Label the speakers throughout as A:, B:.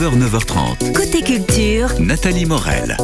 A: 9h, 9h30.
B: Côté culture,
A: Nathalie Morel.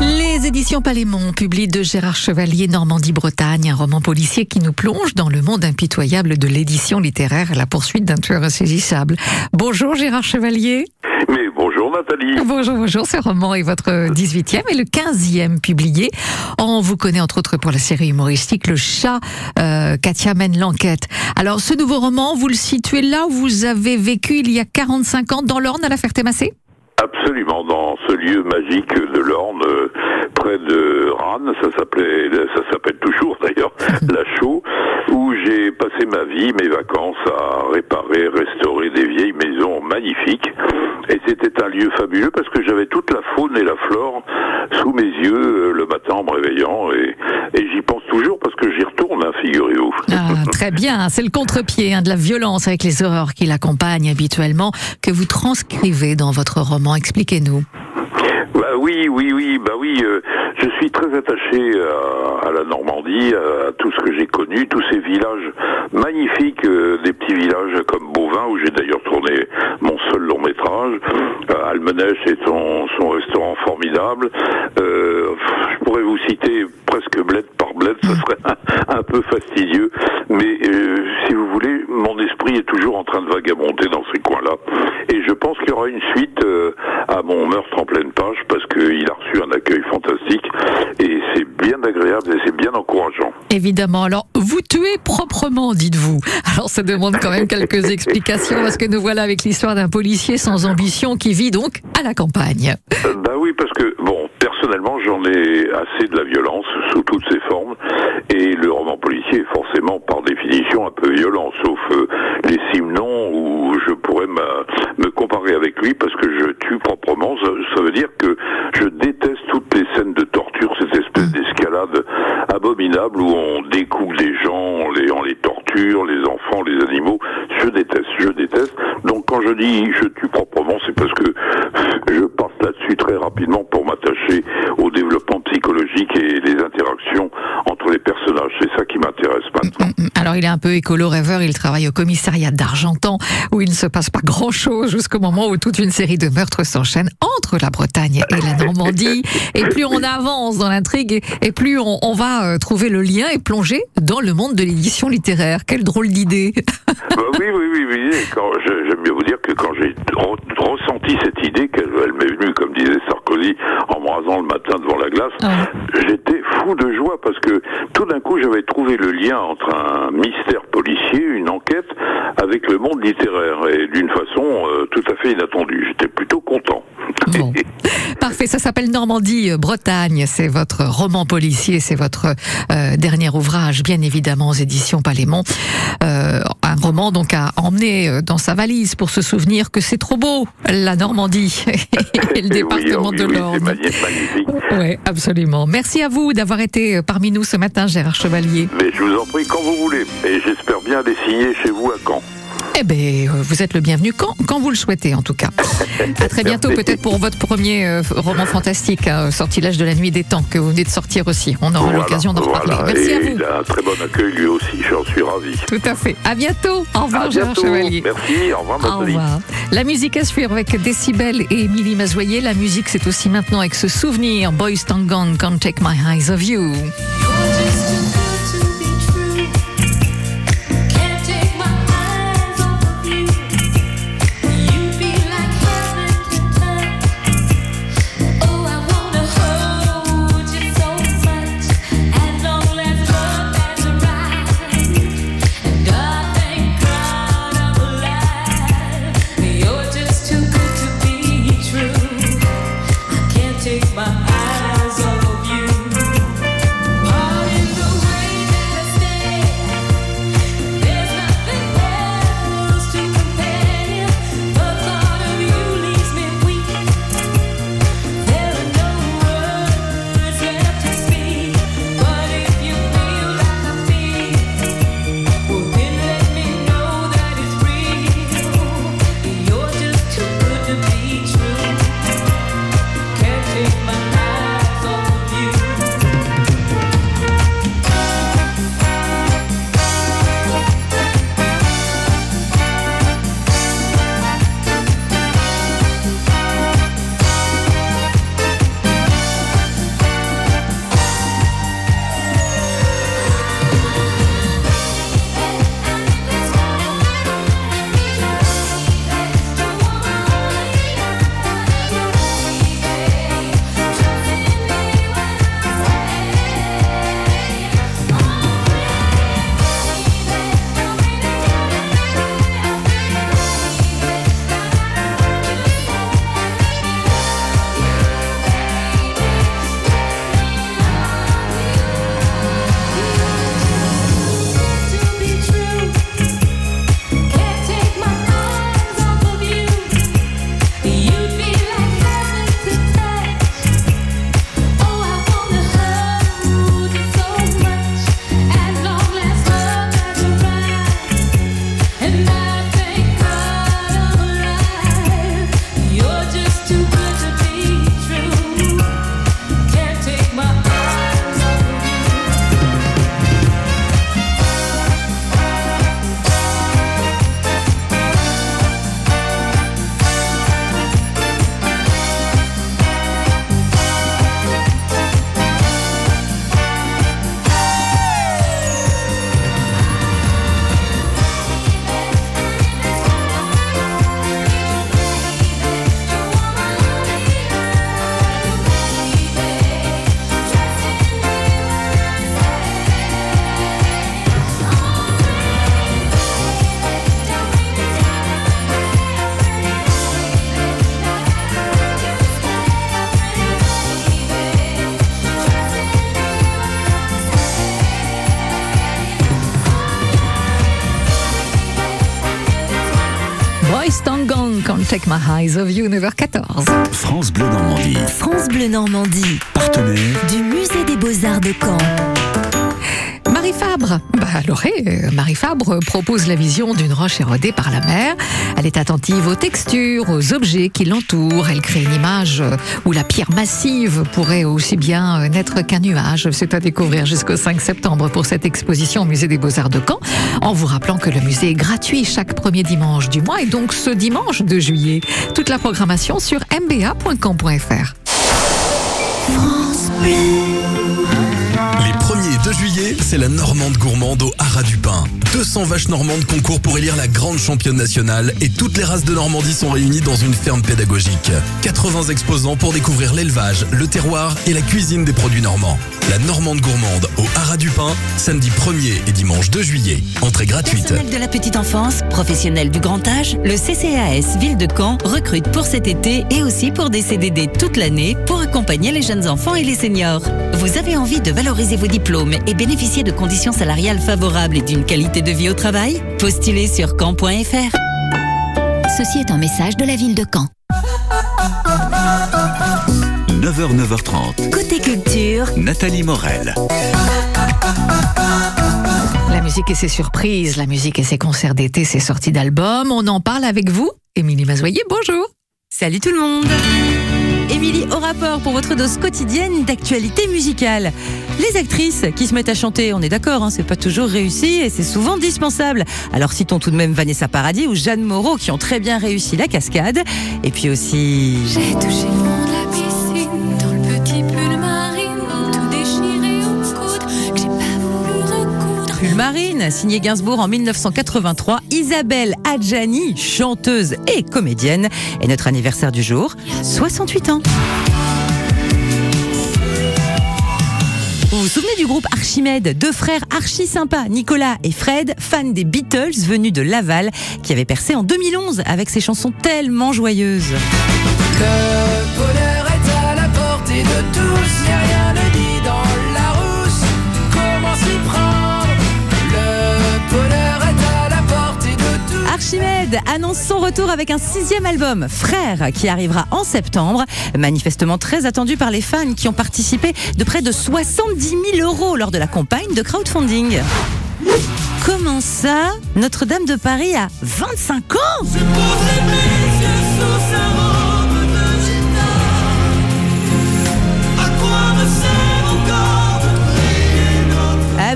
C: Les éditions Palémon publient de Gérard Chevalier Normandie-Bretagne, un roman policier qui nous plonge dans le monde impitoyable de l'édition littéraire à la poursuite d'un tueur insaisissable. Bonjour Gérard Chevalier.
D: Mais bonjour Nathalie.
C: Bonjour, bonjour. Ce roman est votre 18e et le 15e publié. On vous connaît entre autres pour la série humoristique Le Chat. Euh, Katia mène l'enquête. Alors, ce nouveau roman, vous le situez là où vous avez vécu il y a 45 ans dans l'Orne à la Ferté-Massé?
D: Absolument, dans ce lieu magique de l'Orne, euh, près de Rannes, ça s'appelait, ça s'appelle toujours d'ailleurs, La Chaux, où j'ai passé ma vie, mes vacances à réparer, restaurer des vieilles maisons magnifiques. C'était un lieu fabuleux parce que j'avais toute la faune et la flore sous mes yeux euh, le matin en me réveillant et, et j'y pense toujours parce que j'y retourne, hein, figurez-vous.
C: Ah, très bien, c'est le contre-pied hein, de la violence avec les horreurs qui l'accompagnent habituellement que vous transcrivez dans votre roman. Expliquez-nous.
D: Bah oui, oui, oui, bah oui. euh, je suis très attaché à, à la Normandie, à, tout ce que j'ai connu, tous ces villages magnifiques, euh, des petits villages comme Beauvin, où j'ai d'ailleurs tourné mon seul long métrage. Euh, son, son restaurant formidable. Euh, je pourrais vous citer presque bled par bled, ce serait un, un peu fastidieux, mais euh, si vous voulez, est toujours en train de vagabonder dans ces coins-là, et je pense qu'il y aura une suite euh, à mon meurtre en pleine page parce qu'il a reçu un accueil fantastique et c'est bien agréable et c'est bien encourageant.
C: Évidemment. Alors, vous tuez proprement, dites-vous. Alors, ça demande quand même quelques explications parce que nous voilà avec l'histoire d'un policier sans ambition qui vit donc à la campagne.
D: Euh, bah oui, parce que bon, personnellement, j'en ai assez de la violence sous toutes ses formes, et le roman policier est forcément, par définition, un peu violent, sauf euh, les Simons où je pourrais me, comparer avec lui parce que je tue proprement. Ça, ça veut dire que je déteste toutes les scènes de torture, cette espèce d'escalade abominable où on découpe des gens, on les, on les torture, les enfants, les animaux. Je déteste, je déteste. Donc quand je dis je tue proprement, c'est parce que je passe là-dessus très rapidement pour m'attacher au développement psychologique et les interactions entre les personnages. C'est ça maintenant.
C: Mm, mm. Alors, il est un peu écolo rêveur. Il travaille au commissariat d'Argentan où il ne se passe pas grand chose jusqu'au moment où toute une série de meurtres s'enchaînent entre la Bretagne et la Normandie. Et plus on avance dans l'intrigue et plus on, on va euh, trouver le lien et plonger dans le monde de l'édition littéraire. Quelle drôle d'idée.
D: Bah oui, oui, oui, oui. Quand, j'aime bien vous dire que quand j'ai re- ressenti cette idée, qu'elle elle m'est venue, comme disait Sarkozy, en me rasant le matin devant la glace,
C: Ah.
D: j'étais de joie parce que tout d'un coup, j'avais trouvé le lien entre un mystère policier, une enquête, avec le monde littéraire et d'une façon euh, tout à fait inattendue. J'étais plutôt content.
C: Bon. Parfait, ça s'appelle Normandie, euh, Bretagne. C'est votre roman policier, c'est votre euh, dernier ouvrage, bien évidemment, aux éditions Palémon. Euh, un roman donc à emmener euh, dans sa valise pour se souvenir que c'est trop beau, la Normandie et le
D: oui,
C: département
D: oui,
C: de
D: oui, magni- magnifique.
C: Oui, absolument. Merci à vous d'avoir été parmi nous ce matin, Gérard Chevalier.
D: Mais je vous en prie quand vous voulez. Et j'espère bien les signer chez vous à Caen.
C: Eh bien, vous êtes le bienvenu quand, quand vous le souhaitez, en tout cas. À très bientôt, peut-être pour votre premier euh, roman fantastique, hein, Sortilège de la nuit des temps, que vous venez de sortir aussi. On aura
D: Voilà,
C: l'occasion d'en reparler.
D: voilà.
C: Merci
D: et
C: à vous.
D: Il a un très bon accueil lui aussi, j'en suis ravi.
C: Tout à fait. À bientôt. Au revoir, Gérard. Chevalier.
D: Merci, au revoir
C: Au
D: Nathalie.
C: revoir. La musique à suivre avec Décibel et Émilie Mazoyer. La musique, c'est aussi maintenant avec ce souvenir. Boys Gone, Can't Take My Eyes Off You. Moist Gong, Can't Take My Eyes of You, 9h14.
A: France Bleu Normandie.
B: France Bleu Normandie,
A: Partenaire
B: du musée des beaux-arts de Caen.
C: Fabre, bah alors, euh, Marie Fabre propose la vision d'une roche érodée par la mer. Elle est attentive aux textures, aux objets qui l'entourent. Elle crée une image euh, où la pierre massive pourrait aussi bien euh, n'être qu'un nuage. C'est à découvrir jusqu'au 5 septembre pour cette exposition au musée des Beaux-Arts de Caen. En vous rappelant que le musée est gratuit chaque premier dimanche du mois et donc ce dimanche de juillet. Toute la programmation sur mba.caen.fr.
E: Les 1er et 2 juillet, c'est la Normande gourmande au Haras du Pin. 200 vaches normandes concourent pour élire la grande championne nationale et toutes les races de Normandie sont réunies dans une ferme pédagogique. 80 exposants pour découvrir l'élevage, le terroir et la cuisine des produits normands. La Normande gourmande au Haras du Pin, samedi 1er et dimanche 2 juillet. Entrée gratuite.
B: De la petite enfance, professionnel du grand âge, le CCAS Ville de Caen recrute pour cet été et aussi pour des CDD toute l'année pour accompagner les jeunes enfants et les seniors. Vous avez envie de valoriser vos diplômes et bénéficier de conditions salariales favorables et d'une qualité de vie au travail Postulez sur caen.fr. Ceci est un message de la ville de Caen.
A: 9h, 9h30.
B: Côté culture,
A: Nathalie Morel.
C: La musique et ses surprises, la musique et ses concerts d'été, ses sorties d'albums, on en parle avec vous. Émilie Mazoyer, bonjour.
F: Salut tout le monde Émilie au rapport pour votre dose quotidienne d'actualité musicale. Les actrices qui se mettent à chanter, on est d'accord, hein, c'est pas toujours réussi et c'est souvent dispensable. Alors citons tout de même Vanessa Paradis ou Jeanne Moreau qui ont très bien réussi la cascade. Et puis aussi...
G: J'ai touché Marine,
F: signé Gainsbourg en 1983, Isabelle Adjani, chanteuse et comédienne, est notre anniversaire du jour, 68 ans. Vous vous souvenez du groupe Archimède, deux frères archi sympas, Nicolas et Fred, fans des Beatles venus de Laval, qui avaient percé en 2011 avec ses chansons tellement joyeuses. Archimède annonce son retour avec un sixième album, Frères, qui arrivera en septembre. Manifestement très attendu par les fans qui ont participé de près de 70 000 euros lors de la campagne de crowdfunding. Comment ça? Notre-Dame de Paris a 25 ans?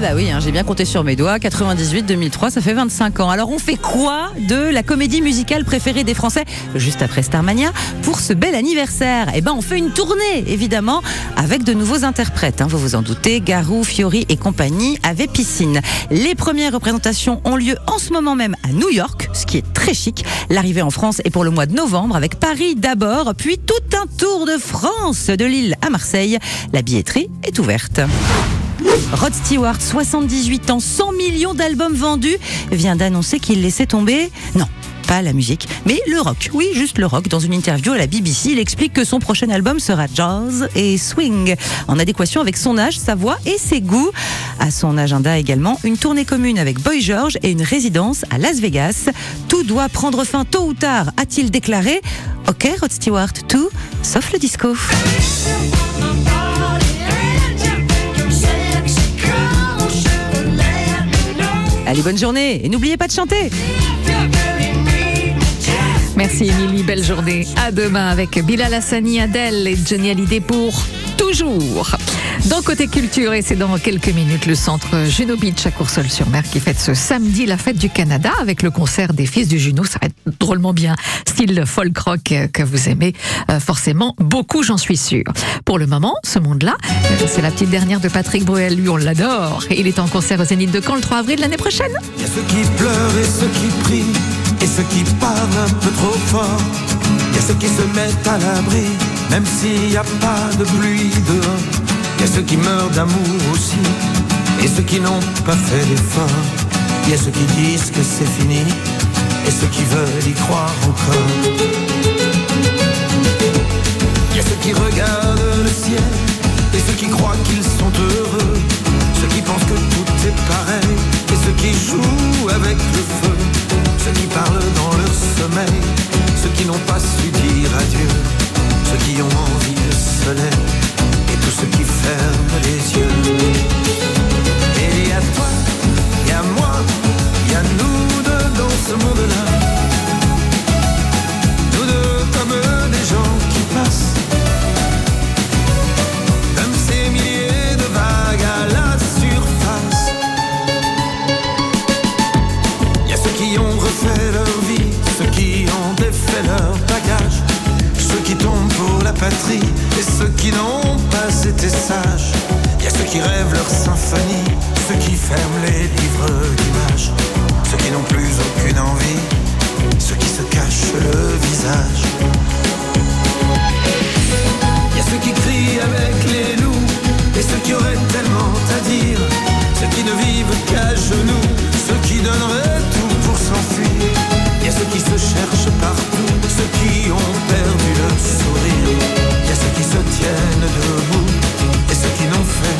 F: Bah oui, hein, j'ai bien compté sur mes doigts. 98, 2003, ça fait 25 ans. Alors on fait quoi de la comédie musicale préférée des Français juste après Starmania pour ce bel anniversaire? Eh ben on fait une tournée évidemment avec de nouveaux interprètes. hein, vous vous en doutez, Garou, Fiori et compagnie avaient piscine. Les premières représentations ont lieu en ce moment même à New York, ce qui est très chic. L'arrivée en France est pour le mois de novembre avec Paris d'abord, puis tout un tour de France de Lille à Marseille. La billetterie est ouverte. Rod Stewart, 78 ans, 100 millions d'albums vendus, vient d'annoncer qu'il laissait tomber. Non. Pas la musique, mais le rock. Oui, juste le rock. Dans une interview à la BBC, il explique que son prochain album sera jazz et swing, en adéquation avec son âge, sa voix et ses goûts. À son agenda également, une tournée commune avec Boy George et une résidence à Las Vegas. Tout doit prendre fin tôt ou tard, a-t-il déclaré. Ok, Rod Stewart, tout, sauf le disco. Allez, bonne journée et n'oubliez pas de chanter.
C: Merci Émilie, belle journée. À demain avec Bilal Hassani, Adèle et Johnny Hallyday pour toujours. Dans Côté Culture, et c'est dans quelques minutes, le centre Juno Beach à Coursol-sur-Mer qui fête ce samedi la fête du Canada avec le concert des Fils du Juno. Ça va être drôlement bien, style folk rock que vous aimez euh, forcément beaucoup, j'en suis sûre. Pour le moment, ce monde-là, c'est la petite dernière de Patrick Bruel. Lui, on l'adore. Il est en concert au Zénith de Caen le 3 avril l'année prochaine.
H: Il y a ceux qui pleurent et ceux qui prient, et ceux qui parlent un peu trop fort. Il y a ceux qui se mettent à l'abri, même s'il n'y a pas de pluie dehors. Il y a ceux qui meurent d'amour aussi, et ceux qui n'ont pas fait d'effort. Il y a ceux qui disent que c'est fini, et ceux qui veulent y croire encore. Il y a ceux qui regardent le ciel, et ceux qui croient qu'ils sont heureux. Ceux qui pensent que tout est pareil, et ceux qui jouent avec le feu. Ceux qui parlent dans leur sommeil, qui n'ont pas su dire adieu, ceux qui ont envie de soleil et tous ceux qui ferment les yeux. Aucune envie, ceux qui se cachent le visage. Y a ceux qui crient avec les loups et ceux qui auraient tellement à dire, ceux qui ne vivent qu'à genoux, ceux qui donneraient tout pour s'enfuir. Y a ceux qui se cherchent partout, ceux qui ont perdu le sourire. Y a ceux qui se tiennent debout et ceux qui n'ont fait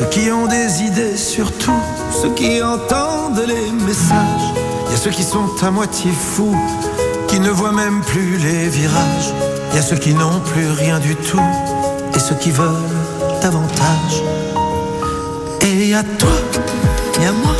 H: ceux qui ont des idées sur tout, ceux qui entendent les messages. Il y a ceux qui sont à moitié fous, qui ne voient même plus les virages. Il y a ceux qui n'ont plus rien du tout, et ceux qui veulent davantage. Et il y a toi, il y moi,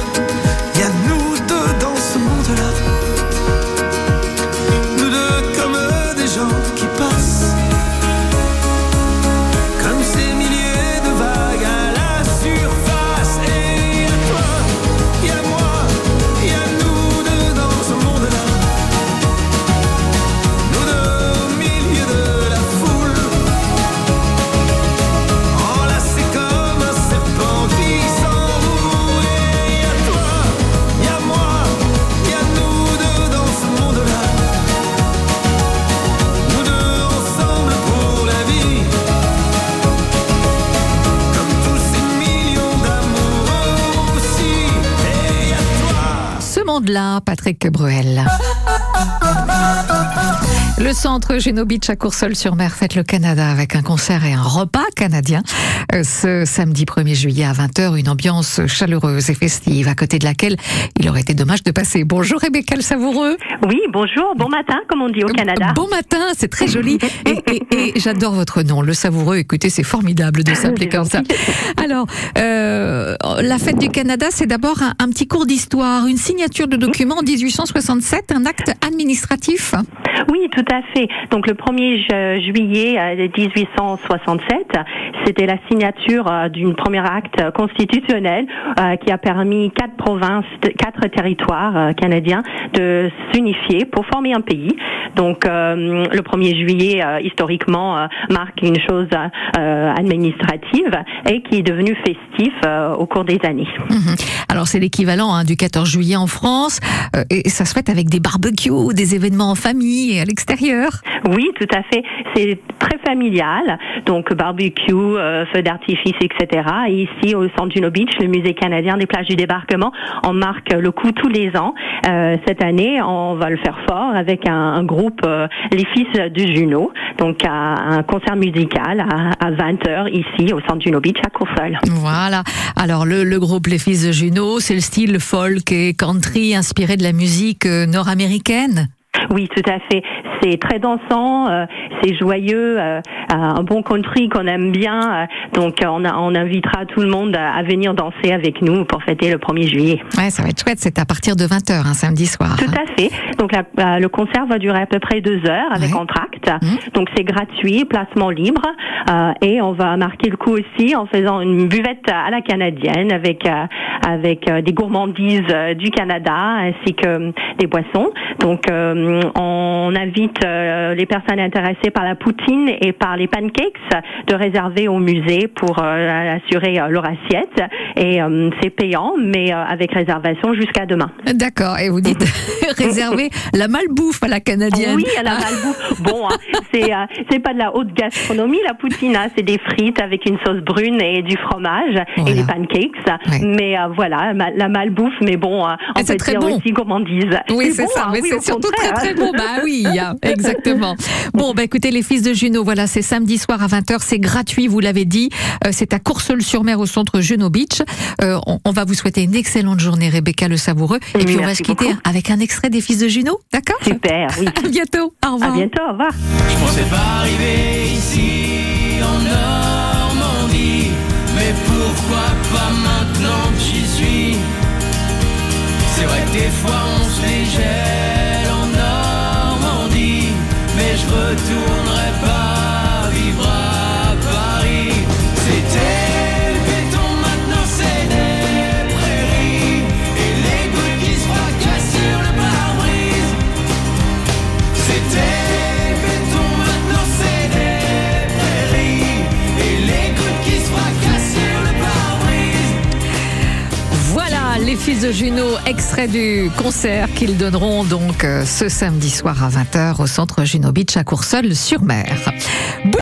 C: Patrick Bruel. Le centre Juno Beach à Courseul-sur-Mer fête le Canada avec un concert et un repas canadien. Euh, Ce samedi 1er juillet à 20h, une ambiance chaleureuse et festive à côté de laquelle il aurait été dommage de passer. Bonjour Rebecca le Savoureux.
I: Oui, bonjour, bon matin, comme on dit au Canada.
C: Bon matin, c'est très joli. Et, et- et j'adore votre nom, le Savoureux. Écoutez, c'est formidable de s'appeler comme ça. Alors, euh, la fête du Canada, c'est d'abord un, un petit cours d'histoire, une signature de document en 1867, un acte administratif.
I: Oui, tout à Donc le 1er ju- juillet euh, 1867, c'était la signature euh, d'une première acte constitutionnel euh, qui a permis quatre provinces, quatre territoires euh, canadiens de s'unifier pour former un pays. Donc euh, le 1er juillet, euh, historiquement, euh, marque une chose euh, administrative et qui est devenue festif euh, au cours des années.
C: Mhm. Alors c'est l'équivalent hein, du 14 juillet en France, euh, et ça se fait avec des barbecues, des événements en famille et à l'extérieur.
I: Oui, tout à fait. C'est très familial. Donc barbecue, euh, feux d'artifice, etc. Et ici, au centre Juno Beach, le musée canadien des plages du débarquement, on marque le coup tous les ans. Euh, cette année, on va le faire fort avec un, un groupe, euh, les Fils du Juno. Donc à un concert musical à, à 20h ici, au centre Juno Beach, à Courseul.
C: Voilà. Alors le, le groupe Les Fils de Juno, c'est le style folk et country inspiré de la musique euh, nord-américaine.
I: Oui, tout à fait. C'est très dansant, euh, c'est joyeux, euh, un bon country qu'on aime bien. euh, donc, on, a- on invitera tout le monde à, à venir danser avec nous pour fêter le 1er juillet.
C: Ouais, ça va être chouette. C'est à partir de 20h, un samedi soir.
I: Tout à fait. Donc, la- euh, le concert va durer à peu près deux heures avec
C: Ouais.
I: entracte. Donc, c'est gratuit, placement libre. euh, et on va marquer le coup aussi en faisant une buvette à la canadienne avec, euh, avec euh, des gourmandises euh, du Canada ainsi que euh, des boissons. Donc, euh, euh, on invite euh, les personnes intéressées par la poutine et par les pancakes de réserver au musée pour euh, assurer euh, leur assiette. Et c'est payant, mais avec réservation jusqu'à demain.
C: D'accord. Et vous dites réserver la malbouffe à la canadienne.
I: Oui, à la malbouffe. Bon, hein, c'est c'est pas de la haute gastronomie la poutine, hein, c'est des frites avec une sauce brune et du fromage
C: Voilà.
I: et des pancakes.
C: Ouais.
I: Mais euh, voilà, la malbouffe, mais bon, euh, on peut
C: très
I: dire
C: bon.
I: aussi gourmandise.
C: Oui, c'est
I: bon,
C: ça,
I: hein,
C: mais
I: oui,
C: c'est surtout très
I: contraire.
C: Très bon. Bah oui, hein, exactement. Bon, bah écoutez, les fils de Juno, voilà, c'est samedi soir à 20h, c'est gratuit, vous l'avez dit. Euh, c'est à Courseul-sur-Mer au centre Juno Beach. Euh, on, on va vous souhaiter une excellente journée, Rebecca Le Savoureux. Et puis on va se quitter
I: beaucoup.
C: avec un extrait des fils de Juno, d'accord?
I: Super, oui.
C: À bientôt. Au
I: À
C: revoir.
I: bientôt, au revoir.
J: Je pensais pas arriver ici en Normandie, mais pourquoi pas maintenant que j'y suis? C'est vrai que des fois on se mais je
C: Juno, extrait du concert qu'ils donneront donc euh, ce samedi soir à 20h au centre Juno Beach à Courseul-sur-Mer.